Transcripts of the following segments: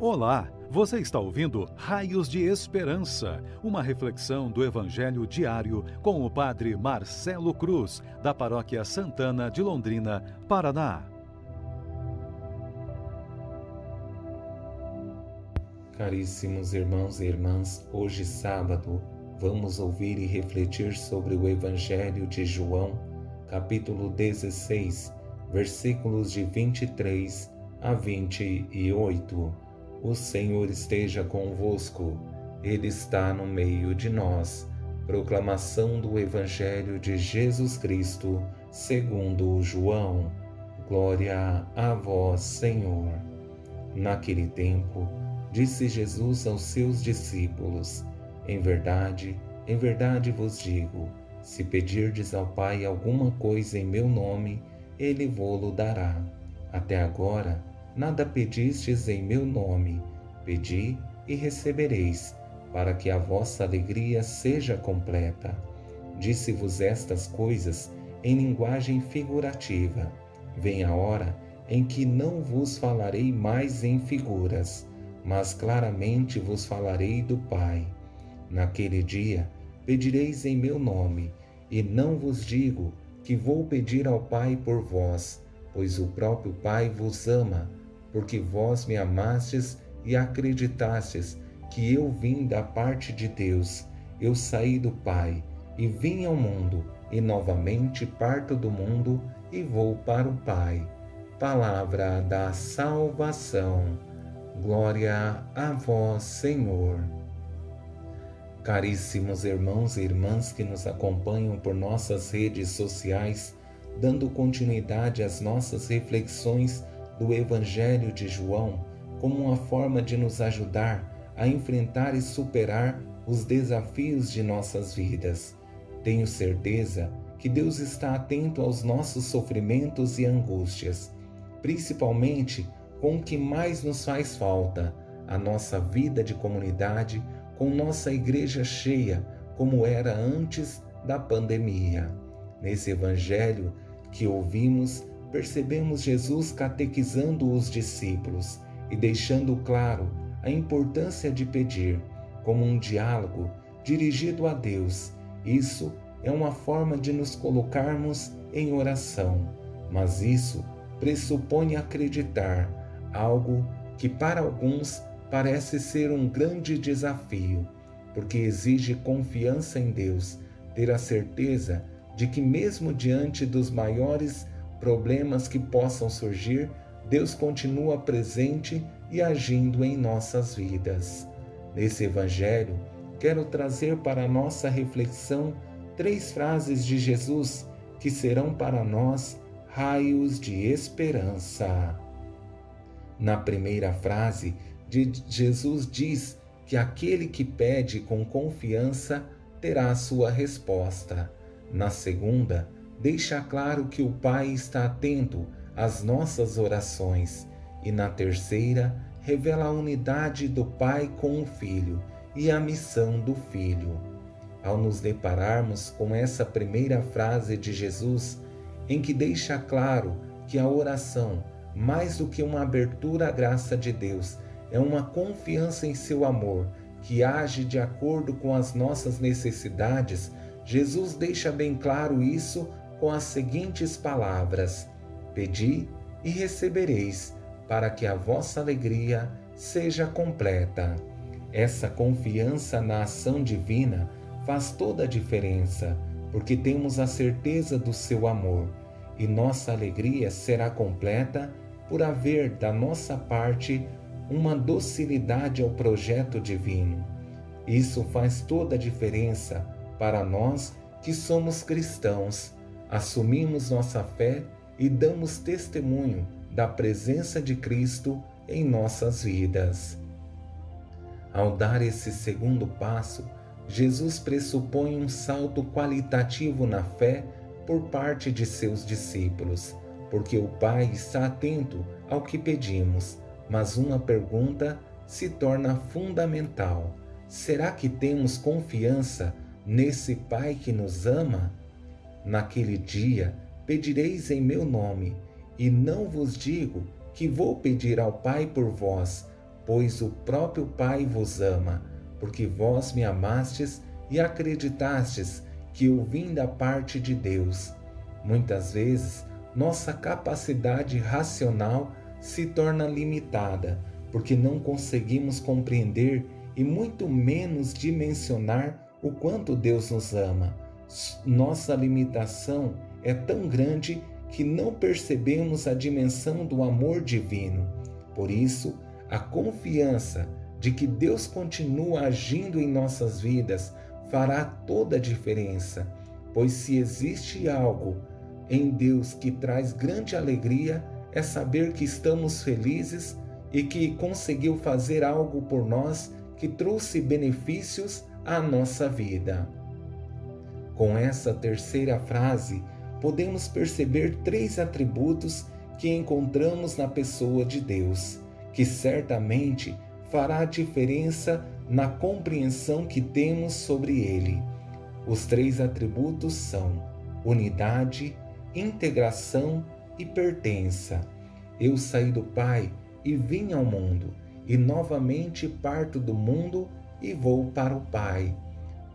Olá, você está ouvindo Raios de Esperança, uma reflexão do Evangelho diário com o Padre Marcelo Cruz, da Paróquia Santana de Londrina, Paraná. Caríssimos irmãos e irmãs, hoje sábado, vamos ouvir e refletir sobre o Evangelho de João, capítulo 16, versículos de 23 a 28 o Senhor esteja convosco, Ele está no meio de nós. Proclamação do Evangelho de Jesus Cristo, segundo João. Glória a vós, Senhor. Naquele tempo, disse Jesus aos seus discípulos: Em verdade, em verdade vos digo, se pedirdes ao Pai alguma coisa em meu nome, ele vô-lo dará. Até agora, Nada pedistes em meu nome, pedi e recebereis, para que a vossa alegria seja completa. Disse-vos estas coisas em linguagem figurativa. Vem a hora em que não vos falarei mais em figuras, mas claramente vos falarei do Pai. Naquele dia pedireis em meu nome, e não vos digo que vou pedir ao Pai por vós, pois o próprio Pai vos ama porque vós me amastes e acreditastes que eu vim da parte de Deus. Eu saí do Pai e vim ao mundo, e novamente parto do mundo e vou para o Pai. Palavra da salvação. Glória a vós, Senhor. Caríssimos irmãos e irmãs que nos acompanham por nossas redes sociais, dando continuidade às nossas reflexões do Evangelho de João como uma forma de nos ajudar a enfrentar e superar os desafios de nossas vidas. Tenho certeza que Deus está atento aos nossos sofrimentos e angústias, principalmente com o que mais nos faz falta, a nossa vida de comunidade, com nossa igreja cheia, como era antes da pandemia. Nesse evangelho que ouvimos, percebemos Jesus catequizando os discípulos e deixando claro a importância de pedir, como um diálogo dirigido a Deus. Isso é uma forma de nos colocarmos em oração, mas isso pressupõe acreditar, algo que para alguns parece ser um grande desafio, porque exige confiança em Deus, ter a certeza de que, mesmo diante dos maiores problemas que possam surgir, Deus continua presente e agindo em nossas vidas. Nesse Evangelho, quero trazer para nossa reflexão três frases de Jesus que serão para nós raios de esperança. Na primeira frase, Jesus diz que aquele que pede com confiança terá sua resposta. Na segunda, deixa claro que o Pai está atento às nossas orações. E na terceira, revela a unidade do Pai com o Filho e a missão do Filho. Ao nos depararmos com essa primeira frase de Jesus, em que deixa claro que a oração, mais do que uma abertura à graça de Deus, é uma confiança em seu amor que age de acordo com as nossas necessidades, Jesus deixa bem claro isso com as seguintes palavras: Pedi e recebereis, para que a vossa alegria seja completa. Essa confiança na ação divina faz toda a diferença, porque temos a certeza do seu amor, e nossa alegria será completa por haver da nossa parte uma docilidade ao projeto divino. Isso faz toda a diferença para nós que somos cristãos assumimos nossa fé e damos testemunho da presença de Cristo em nossas vidas. Ao dar esse segundo passo, Jesus pressupõe um salto qualitativo na fé por parte de seus discípulos, porque o Pai está atento ao que pedimos, mas uma pergunta se torna fundamental: será que temos confiança nesse Pai que nos ama? Naquele dia pedireis em meu nome, e não vos digo que vou pedir ao Pai por vós, pois o próprio Pai vos ama, porque vós me amastes e acreditastes que eu vim da parte de Deus. Muitas vezes, nossa capacidade racional se torna limitada, porque não conseguimos compreender e muito menos dimensionar o quanto Deus nos ama. Nossa limitação é tão grande que não percebemos a dimensão do amor divino. Por isso, a confiança de que Deus continua agindo em nossas vidas fará toda a diferença, pois se existe algo em Deus que traz grande alegria, é saber que estamos felizes e que conseguiu fazer algo por nós que trouxe benefícios à nossa vida. Com essa terceira frase, podemos perceber três atributos que encontramos na pessoa de Deus, que certamente fará diferença na compreensão que temos sobre ele. Os três atributos são unidade, integração e pertença. Eu saí do Pai e vim ao mundo, e novamente parto do mundo e vou para o Pai.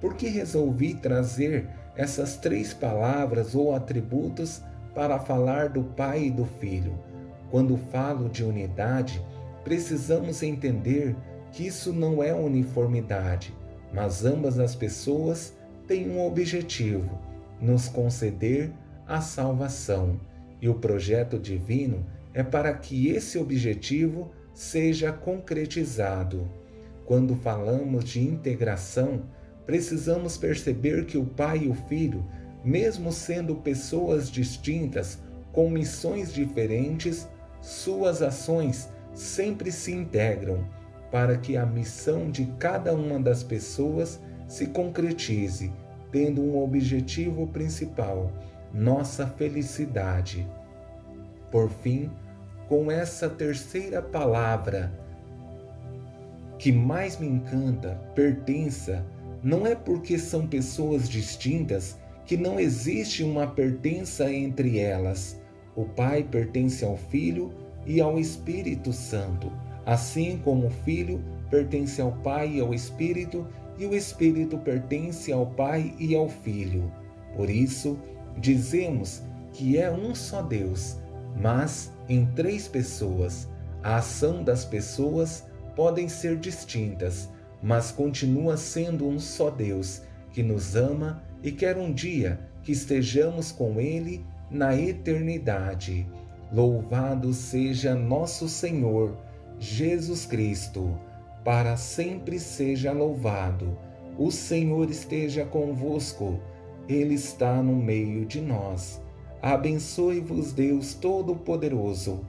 Por que resolvi trazer essas três palavras ou atributos para falar do Pai e do Filho? Quando falo de unidade, precisamos entender que isso não é uniformidade, mas ambas as pessoas têm um objetivo: nos conceder a salvação. E o projeto divino é para que esse objetivo seja concretizado. Quando falamos de integração, precisamos perceber que o Pai e o Filho, mesmo sendo pessoas distintas, com missões diferentes, suas ações sempre se integram para que a missão de cada uma das pessoas se concretize, tendo um objetivo principal: nossa felicidade. Por fim, com essa terceira palavra, que mais me encanta, pertença, não é porque são pessoas distintas que não existe uma pertença entre elas. O Pai pertence ao Filho e ao Espírito Santo, assim como o Filho pertence ao Pai e ao Espírito, e o Espírito pertence ao Pai e ao Filho. Por isso, dizemos que é um só Deus, mas em três pessoas. A ação das pessoas podem ser distintas, mas continua sendo um só Deus que nos ama e quer um dia que estejamos com Ele na eternidade. Louvado seja nosso Senhor Jesus Cristo, para sempre seja louvado. O Senhor esteja convosco, Ele está no meio de nós. Abençoe-vos, Deus Todo-Poderoso,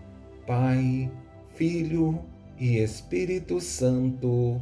Pai, Filho e Espírito Santo.